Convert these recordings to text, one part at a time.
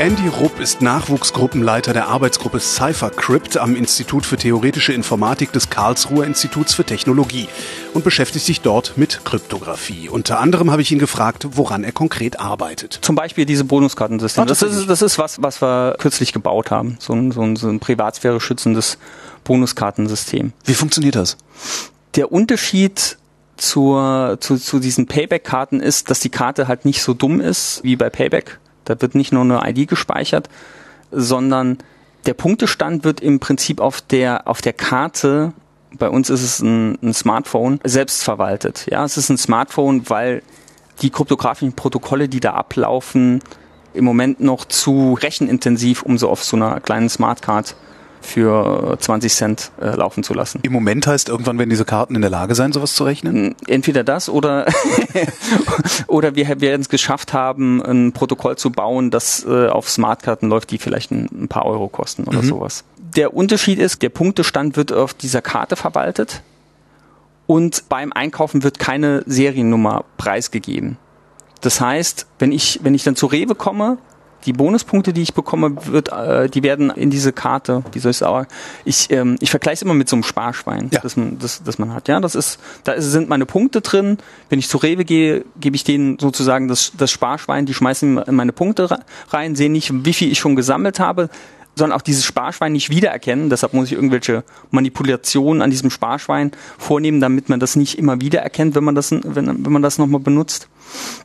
Andy Rupp ist Nachwuchsgruppenleiter der Arbeitsgruppe CypherCrypt am Institut für Theoretische Informatik des Karlsruher Instituts für Technologie und beschäftigt sich dort mit Kryptographie. Unter anderem habe ich ihn gefragt, woran er konkret arbeitet. Zum Beispiel diese Bonuskartensystem. Ah, das, ist, das ist was, was wir kürzlich gebaut haben. So ein, so ein, so ein Privatsphäre schützendes Bonuskartensystem. Wie funktioniert das? Der Unterschied zur, zu, zu diesen Payback-Karten ist, dass die Karte halt nicht so dumm ist wie bei Payback. Da wird nicht nur eine ID gespeichert, sondern der Punktestand wird im Prinzip auf der, auf der Karte, bei uns ist es ein, ein Smartphone, selbst verwaltet. Ja, es ist ein Smartphone, weil die kryptografischen Protokolle, die da ablaufen, im Moment noch zu rechenintensiv, um so auf so einer kleinen Smartcard für 20 Cent äh, laufen zu lassen. Im Moment heißt, irgendwann werden diese Karten in der Lage sein, sowas zu rechnen? Entweder das oder oder wir werden es geschafft haben, ein Protokoll zu bauen, das äh, auf Smartkarten läuft, die vielleicht ein, ein paar Euro kosten oder mhm. sowas. Der Unterschied ist, der Punktestand wird auf dieser Karte verwaltet und beim Einkaufen wird keine Seriennummer preisgegeben. Das heißt, wenn ich, wenn ich dann zu Rewe komme, die Bonuspunkte, die ich bekomme, wird, äh, die werden in diese Karte, wie soll ich sagen, ich, ähm, ich vergleiche es immer mit so einem Sparschwein, ja. das, man, das, das man hat. Ja, das ist, da ist, sind meine Punkte drin. Wenn ich zu Rewe gehe, gebe ich denen sozusagen das, das Sparschwein, die schmeißen in meine Punkte rein, sehen nicht, wie viel ich schon gesammelt habe, sondern auch dieses Sparschwein nicht wiedererkennen. Deshalb muss ich irgendwelche Manipulationen an diesem Sparschwein vornehmen, damit man das nicht immer wiedererkennt, wenn man das, wenn, wenn man das nochmal benutzt.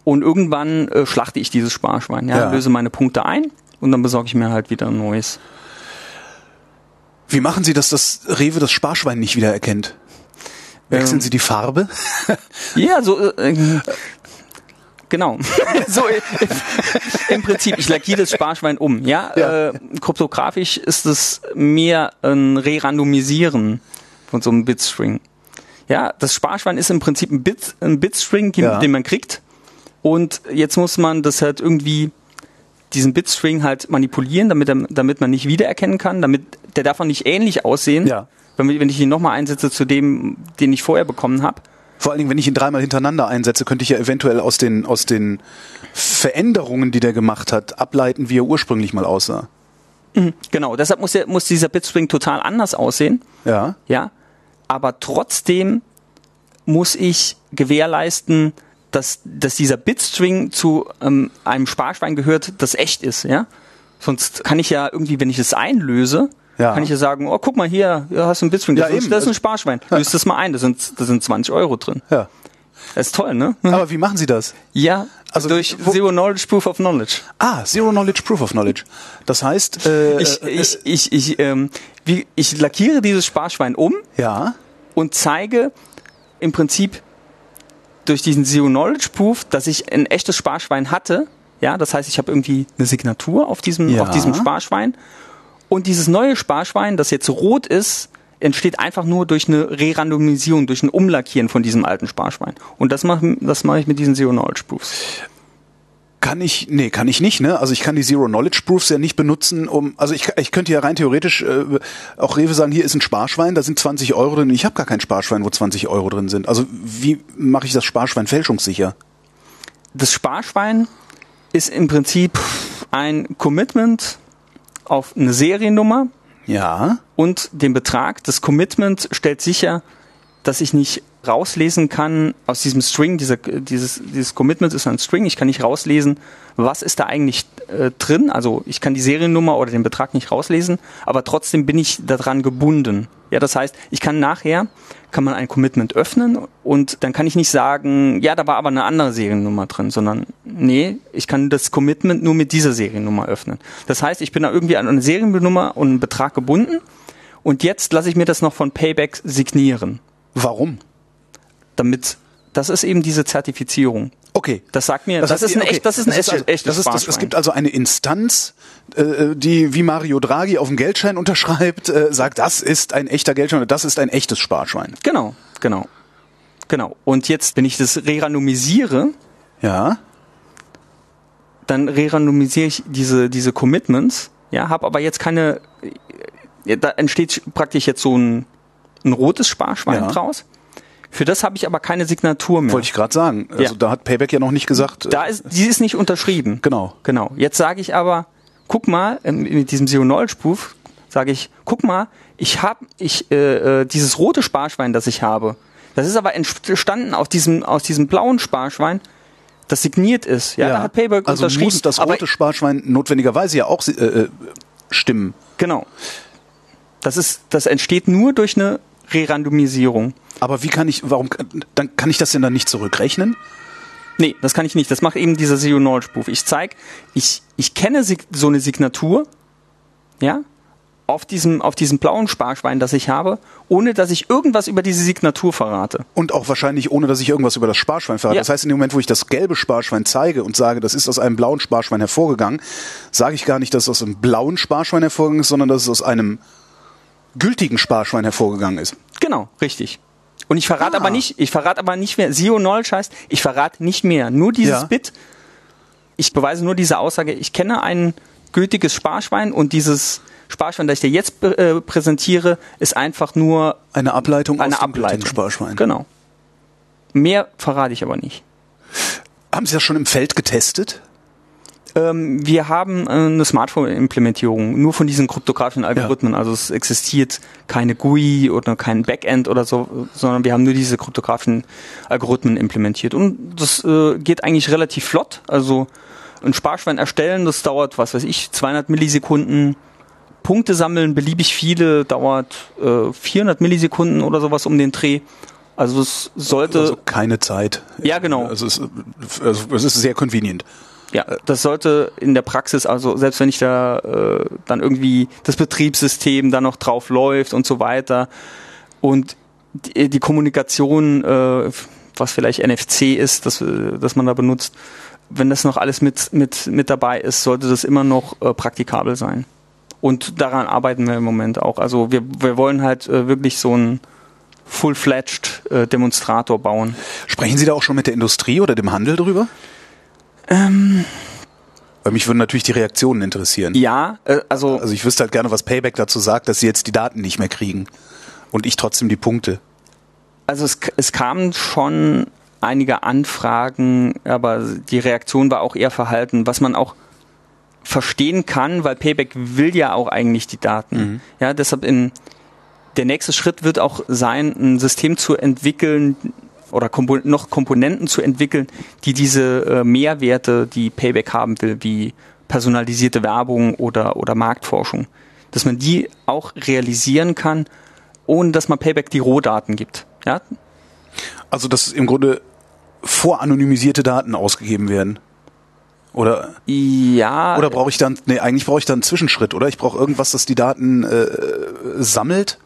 Und irgendwann äh, schlachte ich dieses Sparschwein, ja, ja. löse meine Punkte ein und dann besorge ich mir halt wieder ein neues. Wie machen Sie, dass das Rewe das Sparschwein nicht wiedererkennt? Wechseln ähm, Sie die Farbe? ja, so äh, genau. so im Prinzip, ich lackiere das Sparschwein um. Ja, ja. Äh, kryptografisch ist es mehr ein Re-Randomisieren von so einem Bitstring. Ja, das Sparschwein ist im Prinzip ein, Bit, ein Bitstring, ja. den man kriegt. Und jetzt muss man das halt irgendwie diesen Bitstring halt manipulieren, damit, er, damit man nicht wiedererkennen kann, damit der darf auch nicht ähnlich aussehen, ja. wenn, wenn ich ihn nochmal einsetze zu dem, den ich vorher bekommen habe. Vor allen Dingen, wenn ich ihn dreimal hintereinander einsetze, könnte ich ja eventuell aus den, aus den Veränderungen, die der gemacht hat, ableiten, wie er ursprünglich mal aussah. Mhm, genau, deshalb muss, der, muss dieser Bitstring total anders aussehen. Ja. Ja. Aber trotzdem muss ich gewährleisten, dass, dass dieser Bitstring zu ähm, einem Sparschwein gehört, das echt ist, ja. Sonst kann ich ja irgendwie, wenn ich es einlöse, ja. kann ich ja sagen, oh, guck mal hier, hier hast du ein Bitstring, das, ja, ist, das ist ein Sparschwein. Ja. Löst das mal ein, da sind, da sind 20 Euro drin. Ja. Das ist toll, ne? Aber wie machen Sie das? Ja, also durch Zero Knowledge Proof of Knowledge. Ah, Zero Knowledge Proof of Knowledge. Das heißt, äh, ich, ich, ich, ich, ähm, wie, ich lackiere dieses Sparschwein um. Ja. Und zeige im Prinzip durch diesen Zero Knowledge Proof, dass ich ein echtes Sparschwein hatte. Ja, das heißt, ich habe irgendwie eine Signatur auf diesem, ja. auf diesem Sparschwein und dieses neue Sparschwein, das jetzt rot ist, entsteht einfach nur durch eine Re-Randomisierung, durch ein Umlackieren von diesem alten Sparschwein. Und das mache das mach ich mit diesen Zero Knowledge Proofs. Kann ich, nee, kann ich nicht, ne? Also ich kann die Zero Knowledge Proofs ja nicht benutzen, um, also ich, ich könnte ja rein theoretisch äh, auch Rewe sagen, hier ist ein Sparschwein, da sind 20 Euro drin. Ich habe gar kein Sparschwein, wo 20 Euro drin sind. Also wie mache ich das Sparschwein fälschungssicher? Das Sparschwein ist im Prinzip ein Commitment auf eine Seriennummer. Ja. Und den Betrag. Das Commitment stellt sicher, dass ich nicht rauslesen kann aus diesem String, dieser, dieses, dieses Commitment ist ein String, ich kann nicht rauslesen, was ist da eigentlich äh, drin. Also ich kann die Seriennummer oder den Betrag nicht rauslesen, aber trotzdem bin ich daran gebunden. Ja, das heißt, ich kann nachher, kann man ein Commitment öffnen und dann kann ich nicht sagen, ja, da war aber eine andere Seriennummer drin, sondern nee, ich kann das Commitment nur mit dieser Seriennummer öffnen. Das heißt, ich bin da irgendwie an eine Seriennummer und einen Betrag gebunden und jetzt lasse ich mir das noch von Payback signieren. Warum? Damit, das ist eben diese Zertifizierung. Okay. Das sagt mir, Das, das, heißt, ist ein okay, echt, das ist ein das echtes, also, echtes das ist, das, Es gibt also eine Instanz, äh, die wie Mario Draghi auf dem Geldschein unterschreibt, äh, sagt, das ist ein echter Geldschein oder das ist ein echtes Sparschwein. Genau, genau. Genau. Und jetzt, wenn ich das re-randomisiere, Ja. dann re-randomisiere ich diese, diese Commitments, ja, habe aber jetzt keine, ja, da entsteht praktisch jetzt so ein, ein rotes Sparschwein Ja. draus. Für das habe ich aber keine Signatur mehr. Wollte ich gerade sagen. Also Ja. da hat Payback ja noch nicht gesagt. äh, da ist, die ist nicht unterschrieben. Genau. Genau. Jetzt sage ich aber, guck mal, ähm, mit diesem Zero-Null-Spuf sage ich, guck mal, ich habe ich äh, äh, dieses rote Sparschwein, das ich habe, das ist aber entstanden aus diesem aus diesem blauen Sparschwein, das signiert ist. Ja, da hat Payback also unterschrieben. muss das rote Sparschwein notwendigerweise ja auch äh, äh, stimmen. Genau. Das ist, das entsteht nur durch eine Re-Randomisierung. Aber wie kann ich, warum, dann kann ich das denn dann nicht zurückrechnen? Nee, das kann ich nicht. Das macht eben dieser Zero Knowledge Proof. Ich zeig, ich, ich kenne so eine Signatur, ja, auf diesem, auf diesem blauen Sparschwein, das ich habe, ohne dass ich irgendwas über diese Signatur verrate. Und auch wahrscheinlich ohne, dass ich irgendwas über das Sparschwein verrate. Ja. Das heißt, in dem Moment, wo ich das gelbe Sparschwein zeige und sage, das ist aus einem blauen Sparschwein hervorgegangen, sage ich gar nicht, dass es aus einem blauen Sparschwein hervorgegangen ist, sondern dass es aus einem gültigen Sparschwein hervorgegangen ist. Genau, richtig. Und ich verrate Ah. aber nicht, ich verrate aber nicht mehr, Zero Knowledge heißt, ich verrate nicht mehr, nur dieses Ja. Bit. Ich beweise nur diese Aussage, ich kenne ein gültiges Sparschwein und dieses Sparschwein, das ich dir jetzt äh, präsentiere, ist einfach nur Eine Ableitung eine aus dem Ableitung. Sparschwein. Genau. Mehr verrate ich aber nicht. Haben Sie das schon im Feld getestet? Ähm, wir haben äh, eine Smartphone-Implementierung nur von diesen kryptografischen Algorithmen. Also es existiert keine GUI oder kein Backend oder so, sondern wir haben nur diese kryptografischen Algorithmen implementiert. Und das äh, geht eigentlich relativ flott. Also ein Sparschwein erstellen, das dauert, was weiß ich, 200 Millisekunden. Punkte sammeln, beliebig viele, dauert äh, 400 Millisekunden oder sowas um den Dreh. Also es sollte... Also keine Zeit. Ja, genau. Also es, also es ist sehr convenient. Ja, das sollte in der Praxis, also selbst wenn ich da äh, dann irgendwie das Betriebssystem da noch drauf läuft und so weiter und die, die Kommunikation, äh, was vielleicht NFC ist, das, äh, das man da benutzt, wenn das noch alles mit, mit, mit dabei ist, sollte das immer noch äh, praktikabel sein. Und daran arbeiten wir im Moment auch. Also wir, wir wollen halt äh, wirklich so einen full-fledged äh, Demonstrator bauen. Sprechen Sie da auch schon mit der Industrie oder dem Handel drüber? Ähm. Weil mich würden natürlich die Reaktionen interessieren. Ja, äh, also Also ich wüsste halt gerne, was Payback dazu sagt, dass sie jetzt die Daten nicht mehr kriegen. Und ich trotzdem die Punkte. Also es, es kamen schon einige Anfragen, aber die Reaktion war auch eher verhalten, was man auch verstehen kann, weil Payback will ja auch eigentlich die Daten. Ja, deshalb in der nächste Schritt wird auch sein, ein System zu entwickeln oder Kompo noch Komponenten zu entwickeln, die diese äh, Mehrwerte, die Payback haben will, wie personalisierte Werbung oder, oder Marktforschung, dass man die auch realisieren kann, ohne dass man Payback die Rohdaten gibt. Ja, Also dass im Grunde voranonymisierte Daten ausgegeben werden. Oder, Ja, oder brauche ich dann, nee, eigentlich brauche ich dann einen Zwischenschritt, oder? Ich brauche irgendwas, das die Daten äh, sammelt,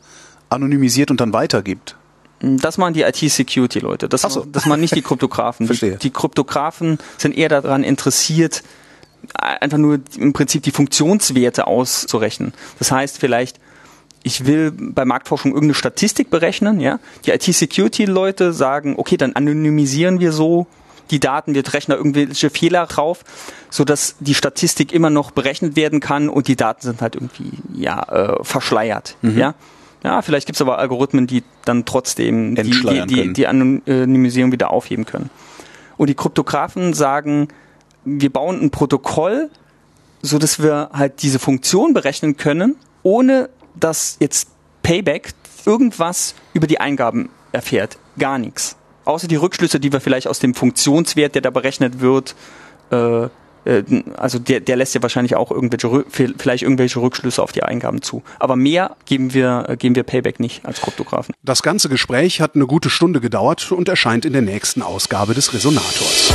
anonymisiert und dann weitergibt. Das machen die IT-Security-Leute. Das, so. das machen nicht die Kryptografen. Verstehe. Die, die Kryptografen sind eher daran interessiert, einfach nur im Prinzip die Funktionswerte auszurechnen. Das heißt vielleicht, ich will bei Marktforschung irgendeine Statistik berechnen, ja. Die IT-Security-Leute sagen, okay, dann anonymisieren wir so die Daten, wir rechnen da irgendwelche Fehler drauf, so dass die Statistik immer noch berechnet werden kann und die Daten sind halt irgendwie ja äh, verschleiert, Mhm. ja. Ja, vielleicht gibt's aber Algorithmen, die dann trotzdem die, die, die, die Anonymisierung wieder aufheben können. Und die Kryptografen sagen, wir bauen ein Protokoll, so dass wir halt diese Funktion berechnen können, ohne dass jetzt Payback irgendwas über die Eingaben erfährt. Gar nichts. Außer die Rückschlüsse, die wir vielleicht aus dem Funktionswert, der da berechnet wird, äh, also der, der lässt ja wahrscheinlich auch irgendwelche, vielleicht irgendwelche Rückschlüsse auf die Eingaben zu. Aber mehr geben wir, äh, geben wir Payback nicht als Kryptografen. Das ganze Gespräch hat eine gute Stunde gedauert und erscheint in der nächsten Ausgabe des Resonators.